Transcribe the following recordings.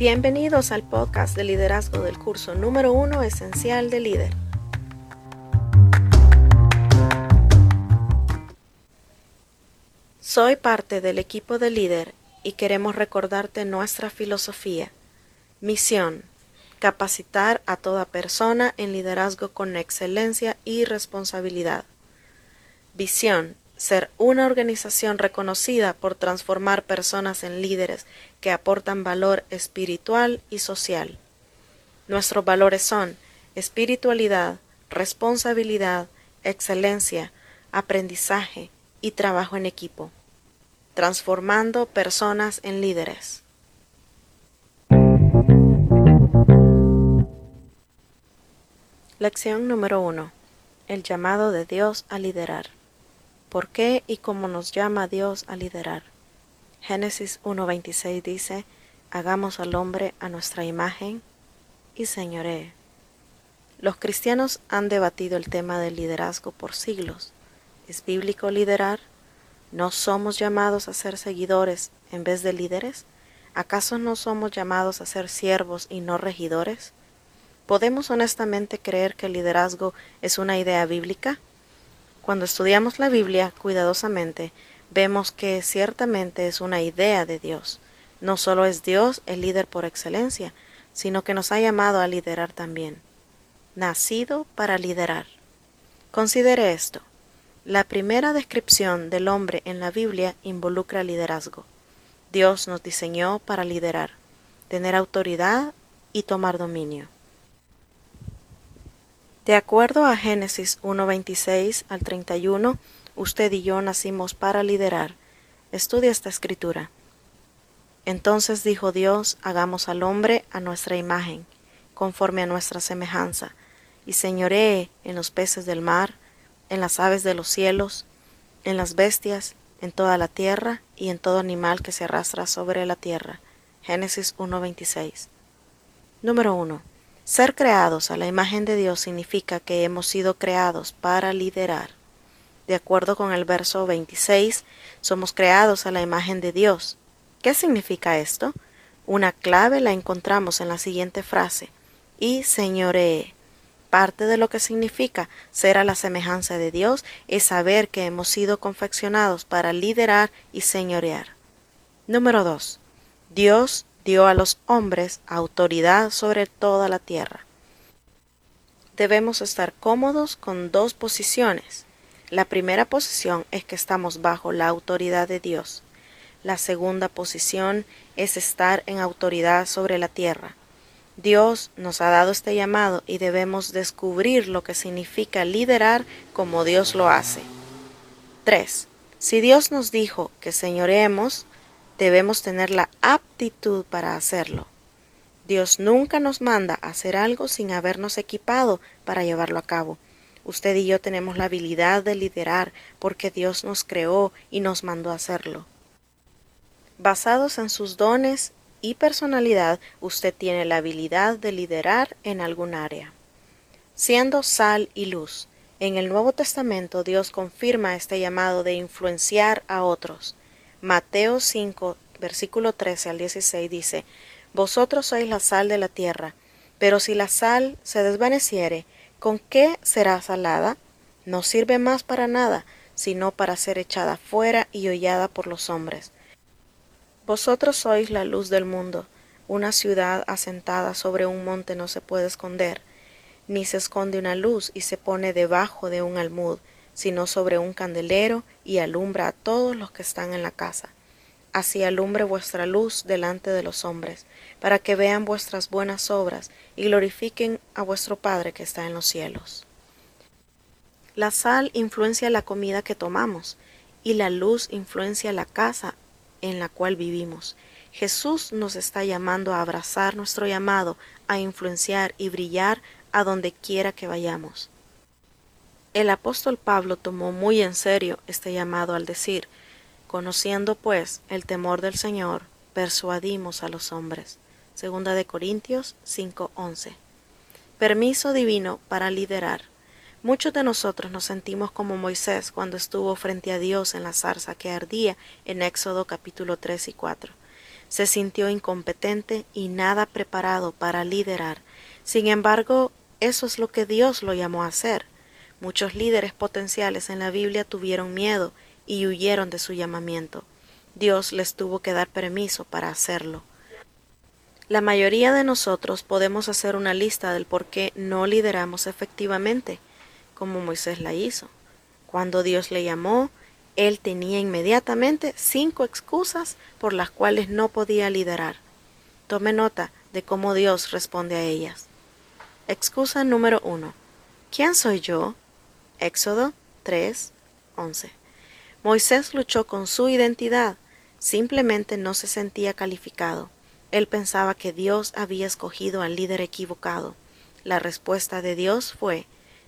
Bienvenidos al podcast de liderazgo del curso número uno esencial de líder. Soy parte del equipo de líder y queremos recordarte nuestra filosofía. Misión. Capacitar a toda persona en liderazgo con excelencia y responsabilidad. Visión ser una organización reconocida por transformar personas en líderes que aportan valor espiritual y social. Nuestros valores son espiritualidad, responsabilidad, excelencia, aprendizaje y trabajo en equipo, transformando personas en líderes. Lección número 1. El llamado de Dios a liderar. ¿Por qué y cómo nos llama Dios a liderar? Génesis 1.26 dice, hagamos al hombre a nuestra imagen y señoree. Los cristianos han debatido el tema del liderazgo por siglos. ¿Es bíblico liderar? ¿No somos llamados a ser seguidores en vez de líderes? ¿Acaso no somos llamados a ser siervos y no regidores? ¿Podemos honestamente creer que el liderazgo es una idea bíblica? Cuando estudiamos la Biblia cuidadosamente, vemos que ciertamente es una idea de Dios. No solo es Dios el líder por excelencia, sino que nos ha llamado a liderar también. Nacido para liderar. Considere esto. La primera descripción del hombre en la Biblia involucra liderazgo. Dios nos diseñó para liderar, tener autoridad y tomar dominio. De acuerdo a Génesis 1.26 al 31, usted y yo nacimos para liderar. Estudia esta escritura. Entonces dijo Dios, hagamos al hombre a nuestra imagen, conforme a nuestra semejanza, y señoree en los peces del mar, en las aves de los cielos, en las bestias, en toda la tierra y en todo animal que se arrastra sobre la tierra. Génesis 1.26. Número 1. Ser creados a la imagen de Dios significa que hemos sido creados para liderar. De acuerdo con el verso 26, somos creados a la imagen de Dios. ¿Qué significa esto? Una clave la encontramos en la siguiente frase, y señoree. Parte de lo que significa ser a la semejanza de Dios es saber que hemos sido confeccionados para liderar y señorear. Número 2. Dios dio a los hombres autoridad sobre toda la tierra. Debemos estar cómodos con dos posiciones. La primera posición es que estamos bajo la autoridad de Dios. La segunda posición es estar en autoridad sobre la tierra. Dios nos ha dado este llamado y debemos descubrir lo que significa liderar como Dios lo hace. 3. Si Dios nos dijo que señoremos, debemos tener la aptitud para hacerlo. Dios nunca nos manda a hacer algo sin habernos equipado para llevarlo a cabo. Usted y yo tenemos la habilidad de liderar porque Dios nos creó y nos mandó a hacerlo. Basados en sus dones y personalidad, usted tiene la habilidad de liderar en algún área. Siendo sal y luz, en el Nuevo Testamento Dios confirma este llamado de influenciar a otros. Mateo 5, versículo 13 al 16 dice, Vosotros sois la sal de la tierra, pero si la sal se desvaneciere, ¿con qué será salada? No sirve más para nada, sino para ser echada fuera y hollada por los hombres. Vosotros sois la luz del mundo. Una ciudad asentada sobre un monte no se puede esconder, ni se esconde una luz y se pone debajo de un almud, sino sobre un candelero y alumbra a todos los que están en la casa. Así alumbre vuestra luz delante de los hombres, para que vean vuestras buenas obras y glorifiquen a vuestro Padre que está en los cielos. La sal influencia la comida que tomamos, y la luz influencia la casa en la cual vivimos. Jesús nos está llamando a abrazar nuestro llamado, a influenciar y brillar a donde quiera que vayamos. El apóstol Pablo tomó muy en serio este llamado al decir, conociendo pues el temor del Señor, persuadimos a los hombres. Segunda de Corintios 5:11. Permiso divino para liderar. Muchos de nosotros nos sentimos como Moisés cuando estuvo frente a Dios en la zarza que ardía en Éxodo capítulo 3 y 4. Se sintió incompetente y nada preparado para liderar. Sin embargo, eso es lo que Dios lo llamó a hacer. Muchos líderes potenciales en la Biblia tuvieron miedo y huyeron de su llamamiento. Dios les tuvo que dar permiso para hacerlo. La mayoría de nosotros podemos hacer una lista del por qué no lideramos efectivamente, como Moisés la hizo. Cuando Dios le llamó, él tenía inmediatamente cinco excusas por las cuales no podía liderar. Tome nota de cómo Dios responde a ellas. Excusa número uno. ¿Quién soy yo? Éxodo 3, 11. Moisés luchó con su identidad, simplemente no se sentía calificado. Él pensaba que Dios había escogido al líder equivocado. La respuesta de Dios fue,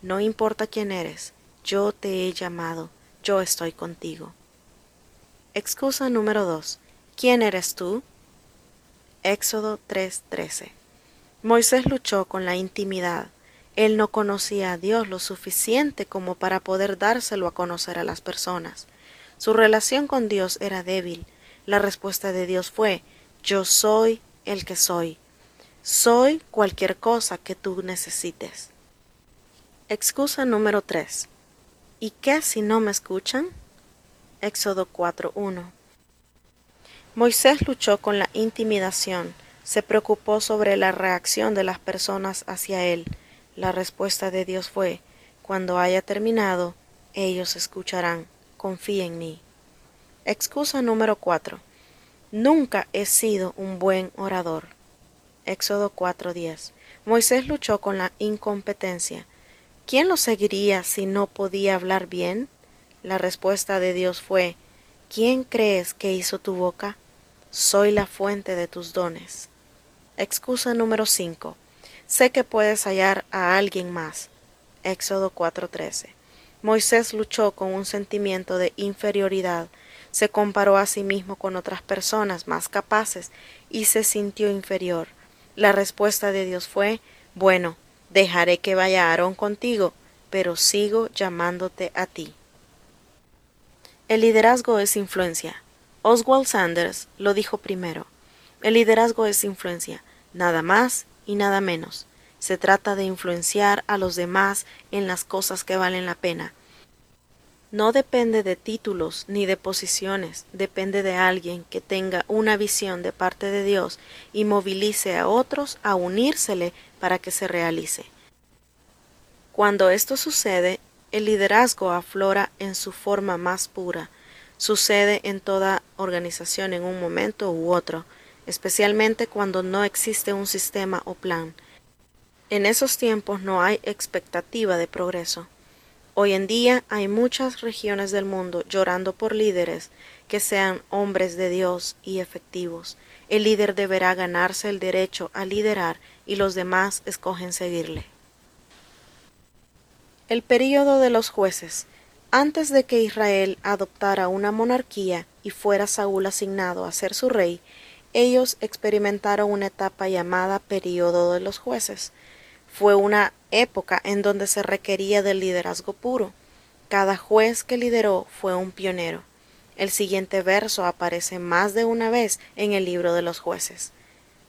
no importa quién eres, yo te he llamado, yo estoy contigo. Excusa número 2. ¿Quién eres tú? Éxodo 3:13. Moisés luchó con la intimidad. Él no conocía a Dios lo suficiente como para poder dárselo a conocer a las personas. Su relación con Dios era débil. La respuesta de Dios fue, yo soy el que soy. Soy cualquier cosa que tú necesites. Excusa número 3. ¿Y qué si no me escuchan? Éxodo 4.1. Moisés luchó con la intimidación, se preocupó sobre la reacción de las personas hacia él. La respuesta de Dios fue, cuando haya terminado, ellos escucharán, confía en mí. Excusa número 4. Nunca he sido un buen orador. Éxodo 4:10. Moisés luchó con la incompetencia. ¿Quién lo seguiría si no podía hablar bien? La respuesta de Dios fue, ¿quién crees que hizo tu boca? Soy la fuente de tus dones. Excusa número 5. Sé que puedes hallar a alguien más. Éxodo 4:13. Moisés luchó con un sentimiento de inferioridad se comparó a sí mismo con otras personas más capaces y se sintió inferior. La respuesta de Dios fue Bueno, dejaré que vaya Aarón contigo, pero sigo llamándote a ti. El liderazgo es influencia. Oswald Sanders lo dijo primero. El liderazgo es influencia, nada más y nada menos. Se trata de influenciar a los demás en las cosas que valen la pena, no depende de títulos ni de posiciones, depende de alguien que tenga una visión de parte de Dios y movilice a otros a unírsele para que se realice. Cuando esto sucede, el liderazgo aflora en su forma más pura. Sucede en toda organización en un momento u otro, especialmente cuando no existe un sistema o plan. En esos tiempos no hay expectativa de progreso. Hoy en día hay muchas regiones del mundo llorando por líderes que sean hombres de Dios y efectivos. El líder deberá ganarse el derecho a liderar y los demás escogen seguirle. El período de los jueces. Antes de que Israel adoptara una monarquía y fuera Saúl asignado a ser su rey, ellos experimentaron una etapa llamada período de los jueces. Fue una época en donde se requería del liderazgo puro. Cada juez que lideró fue un pionero. El siguiente verso aparece más de una vez en el libro de los jueces.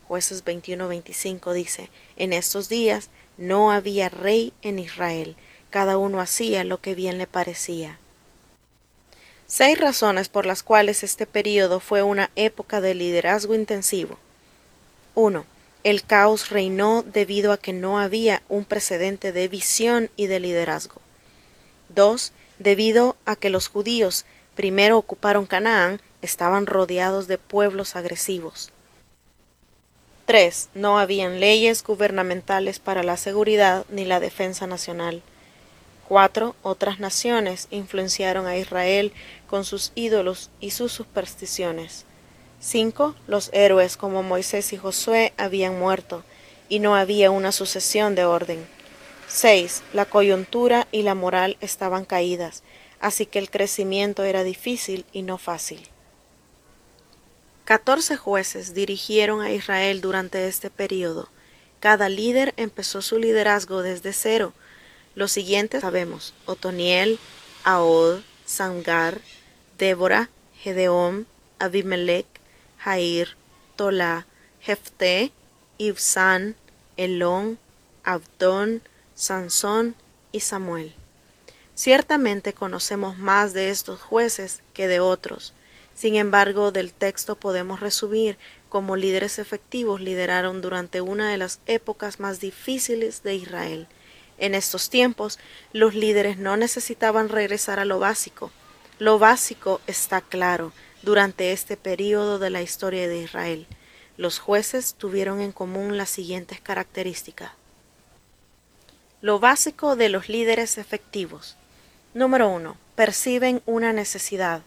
Jueces 21-25 dice, En estos días no había rey en Israel, cada uno hacía lo que bien le parecía. Seis razones por las cuales este período fue una época de liderazgo intensivo. 1. El caos reinó debido a que no había un precedente de visión y de liderazgo. 2. Debido a que los judíos primero ocuparon Canaán, estaban rodeados de pueblos agresivos. 3. No habían leyes gubernamentales para la seguridad ni la defensa nacional. 4. Otras naciones influenciaron a Israel con sus ídolos y sus supersticiones. 5. Los héroes como Moisés y Josué habían muerto, y no había una sucesión de orden. 6. La coyuntura y la moral estaban caídas, así que el crecimiento era difícil y no fácil. Catorce jueces dirigieron a Israel durante este período. Cada líder empezó su liderazgo desde cero. Los siguientes sabemos: Otoniel, Ahod, Sangar, Débora, Gedeón, Abimelech, Jair, Tolá, Jefté, Ibsán, Elón, Abdón, Sansón y Samuel. Ciertamente conocemos más de estos jueces que de otros. Sin embargo, del texto podemos resumir cómo líderes efectivos lideraron durante una de las épocas más difíciles de Israel. En estos tiempos, los líderes no necesitaban regresar a lo básico. Lo básico está claro durante este período de la historia de Israel. Los jueces tuvieron en común las siguientes características. Lo básico de los líderes efectivos. Número 1. Perciben una necesidad.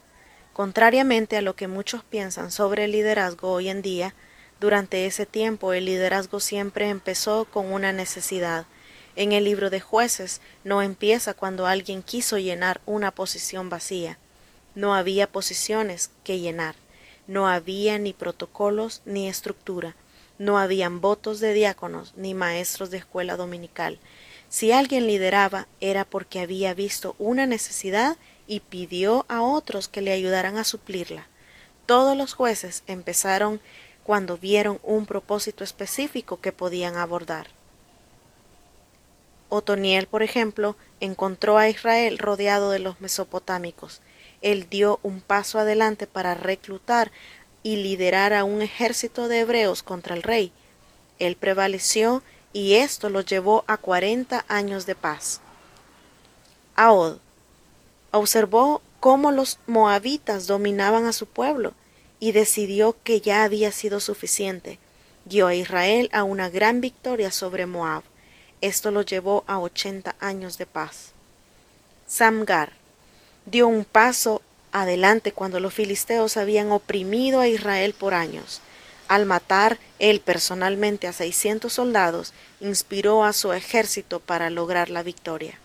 Contrariamente a lo que muchos piensan sobre el liderazgo hoy en día, durante ese tiempo el liderazgo siempre empezó con una necesidad. En el libro de jueces no empieza cuando alguien quiso llenar una posición vacía. No había posiciones que llenar. No había ni protocolos ni estructura. No habían votos de diáconos ni maestros de escuela dominical. Si alguien lideraba era porque había visto una necesidad y pidió a otros que le ayudaran a suplirla. Todos los jueces empezaron cuando vieron un propósito específico que podían abordar. Otoniel, por ejemplo, encontró a Israel rodeado de los mesopotámicos. Él dio un paso adelante para reclutar y liderar a un ejército de hebreos contra el rey. Él prevaleció y esto lo llevó a cuarenta años de paz. Aod observó cómo los moabitas dominaban a su pueblo y decidió que ya había sido suficiente. Dio a Israel a una gran victoria sobre Moab. Esto lo llevó a ochenta años de paz. Samgar dio un paso adelante cuando los filisteos habían oprimido a Israel por años. Al matar él personalmente a seiscientos soldados, inspiró a su ejército para lograr la victoria.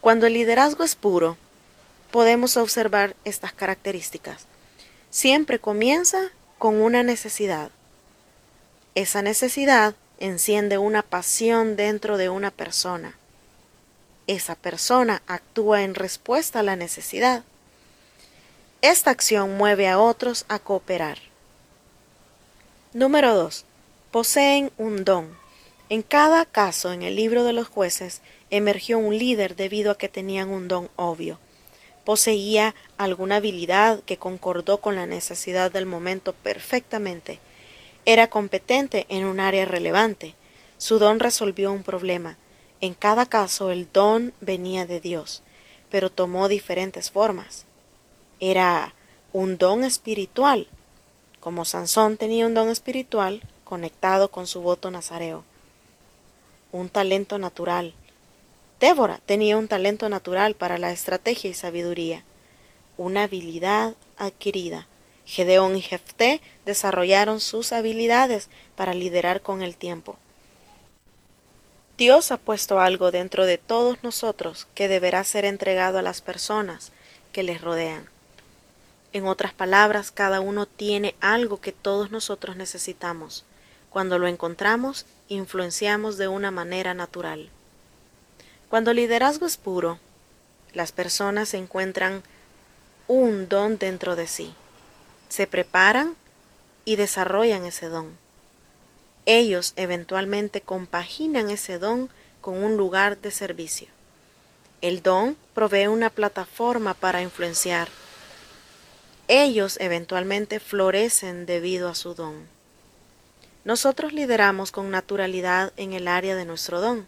Cuando el liderazgo es puro, podemos observar estas características. Siempre comienza con una necesidad. Esa necesidad enciende una pasión dentro de una persona. Esa persona actúa en respuesta a la necesidad. Esta acción mueve a otros a cooperar. Número 2. Poseen un don. En cada caso en el libro de los jueces emergió un líder debido a que tenían un don obvio. Poseía alguna habilidad que concordó con la necesidad del momento perfectamente. Era competente en un área relevante. Su don resolvió un problema. En cada caso el don venía de Dios, pero tomó diferentes formas. Era un don espiritual, como Sansón tenía un don espiritual conectado con su voto nazareo. Un talento natural. Débora tenía un talento natural para la estrategia y sabiduría. Una habilidad adquirida. Gedeón y Jefté desarrollaron sus habilidades para liderar con el tiempo. Dios ha puesto algo dentro de todos nosotros que deberá ser entregado a las personas que les rodean. En otras palabras, cada uno tiene algo que todos nosotros necesitamos. Cuando lo encontramos, influenciamos de una manera natural. Cuando el liderazgo es puro, las personas encuentran un don dentro de sí. Se preparan y desarrollan ese don. Ellos eventualmente compaginan ese don con un lugar de servicio. El don provee una plataforma para influenciar ellos eventualmente florecen debido a su don. Nosotros lideramos con naturalidad en el área de nuestro don.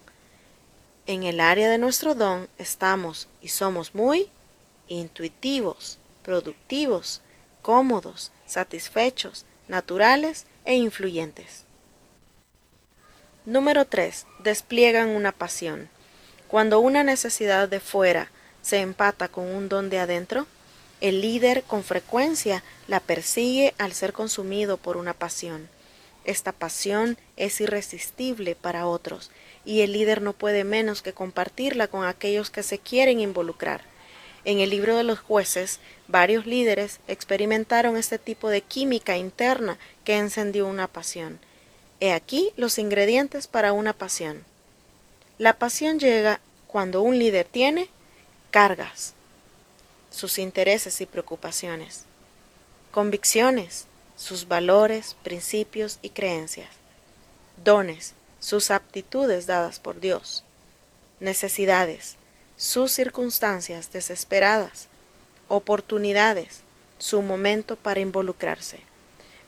En el área de nuestro don estamos y somos muy intuitivos, productivos, cómodos, satisfechos, naturales e influyentes. Número 3. Despliegan una pasión. Cuando una necesidad de fuera se empata con un don de adentro, el líder con frecuencia la persigue al ser consumido por una pasión. Esta pasión es irresistible para otros y el líder no puede menos que compartirla con aquellos que se quieren involucrar. En el libro de los jueces, varios líderes experimentaron este tipo de química interna que encendió una pasión. He aquí los ingredientes para una pasión. La pasión llega cuando un líder tiene cargas, sus intereses y preocupaciones, convicciones, sus valores, principios y creencias. Dones, sus aptitudes dadas por Dios. Necesidades, sus circunstancias desesperadas. Oportunidades, su momento para involucrarse.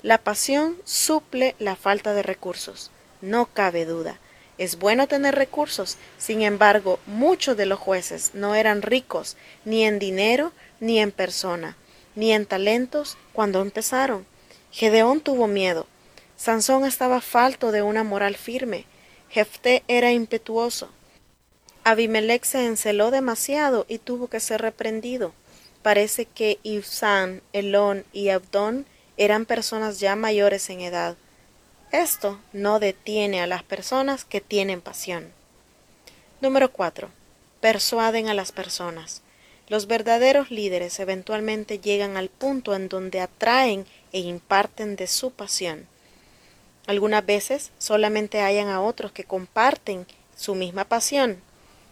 La pasión suple la falta de recursos, no cabe duda. Es bueno tener recursos, sin embargo, muchos de los jueces no eran ricos ni en dinero ni en persona, ni en talentos cuando empezaron. Gedeón tuvo miedo. Sansón estaba falto de una moral firme. Jefté era impetuoso. Abimelech se enceló demasiado y tuvo que ser reprendido. Parece que Ibsán, Elón y Abdón eran personas ya mayores en edad. Esto no detiene a las personas que tienen pasión. Número 4. Persuaden a las personas. Los verdaderos líderes eventualmente llegan al punto en donde atraen e imparten de su pasión. Algunas veces solamente hallan a otros que comparten su misma pasión.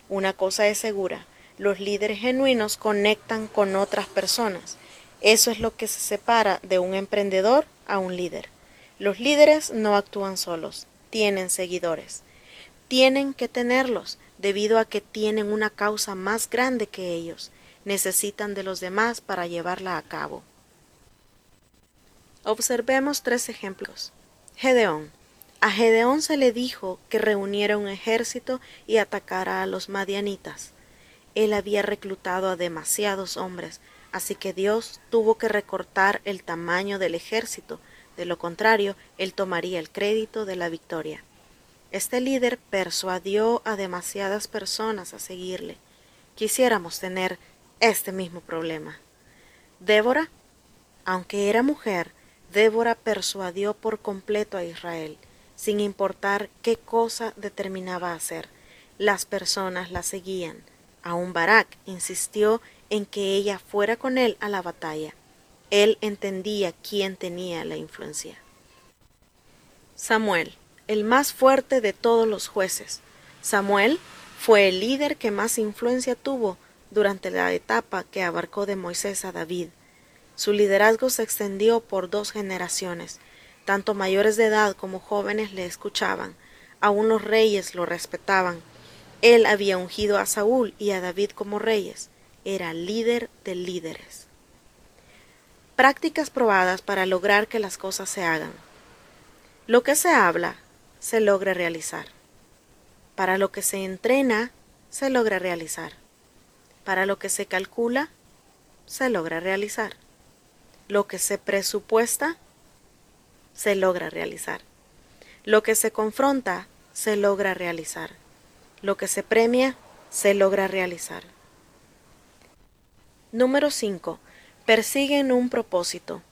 Una cosa es segura, los líderes genuinos conectan con otras personas. Eso es lo que se separa de un emprendedor a un líder. Los líderes no actúan solos, tienen seguidores. Tienen que tenerlos debido a que tienen una causa más grande que ellos. Necesitan de los demás para llevarla a cabo. Observemos tres ejemplos. Gedeón. A Gedeón se le dijo que reuniera un ejército y atacara a los madianitas. Él había reclutado a demasiados hombres, así que Dios tuvo que recortar el tamaño del ejército de lo contrario, él tomaría el crédito de la victoria. Este líder persuadió a demasiadas personas a seguirle. Quisiéramos tener este mismo problema. Débora, aunque era mujer, Débora persuadió por completo a Israel, sin importar qué cosa determinaba hacer. Las personas la seguían. Aún Barak insistió en que ella fuera con él a la batalla. Él entendía quién tenía la influencia. Samuel, el más fuerte de todos los jueces. Samuel fue el líder que más influencia tuvo durante la etapa que abarcó de Moisés a David. Su liderazgo se extendió por dos generaciones. Tanto mayores de edad como jóvenes le escuchaban. Aún los reyes lo respetaban. Él había ungido a Saúl y a David como reyes. Era líder de líderes. Prácticas probadas para lograr que las cosas se hagan. Lo que se habla, se logra realizar. Para lo que se entrena, se logra realizar. Para lo que se calcula, se logra realizar. Lo que se presupuesta, se logra realizar. Lo que se confronta, se logra realizar. Lo que se premia, se logra realizar. Número 5 persiguen un propósito.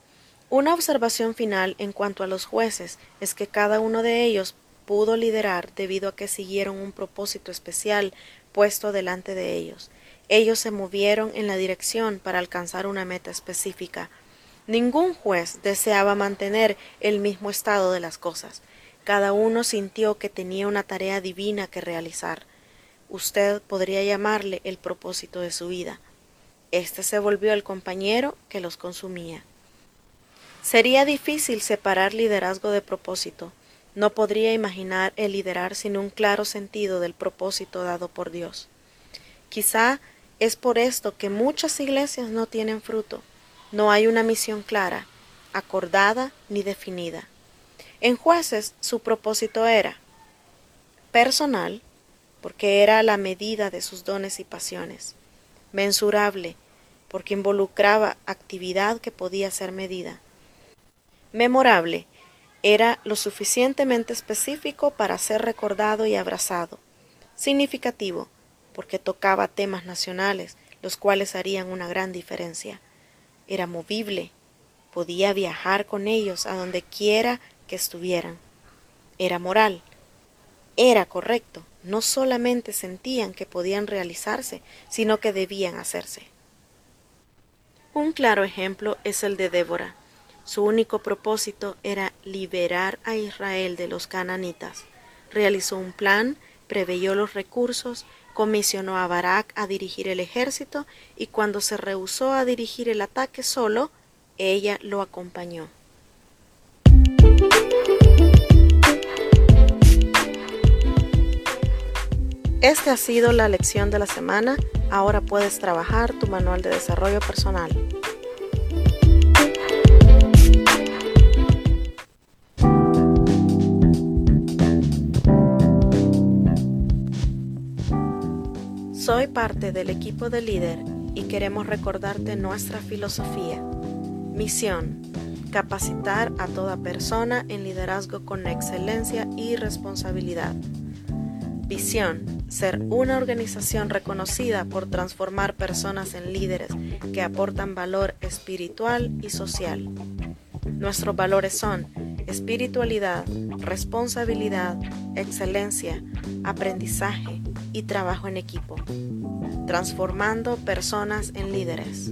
Una observación final en cuanto a los jueces es que cada uno de ellos pudo liderar debido a que siguieron un propósito especial puesto delante de ellos. Ellos se movieron en la dirección para alcanzar una meta específica. Ningún juez deseaba mantener el mismo estado de las cosas. Cada uno sintió que tenía una tarea divina que realizar. Usted podría llamarle el propósito de su vida. Este se volvió el compañero que los consumía. Sería difícil separar liderazgo de propósito. No podría imaginar el liderar sin un claro sentido del propósito dado por Dios. Quizá es por esto que muchas iglesias no tienen fruto. No hay una misión clara, acordada ni definida. En jueces su propósito era personal, porque era la medida de sus dones y pasiones, mensurable, porque involucraba actividad que podía ser medida. Memorable, era lo suficientemente específico para ser recordado y abrazado. Significativo, porque tocaba temas nacionales, los cuales harían una gran diferencia. Era movible, podía viajar con ellos a donde quiera que estuvieran. Era moral, era correcto, no solamente sentían que podían realizarse, sino que debían hacerse. Un claro ejemplo es el de Débora. Su único propósito era liberar a Israel de los cananitas. Realizó un plan, preveyó los recursos, comisionó a Barak a dirigir el ejército y cuando se rehusó a dirigir el ataque solo, ella lo acompañó. Esta ha sido la lección de la semana. Ahora puedes trabajar tu manual de desarrollo personal. Soy parte del equipo de líder y queremos recordarte nuestra filosofía. Misión. Capacitar a toda persona en liderazgo con excelencia y responsabilidad. Visión. Ser una organización reconocida por transformar personas en líderes que aportan valor espiritual y social. Nuestros valores son espiritualidad, responsabilidad, excelencia, aprendizaje y trabajo en equipo. Transformando personas en líderes.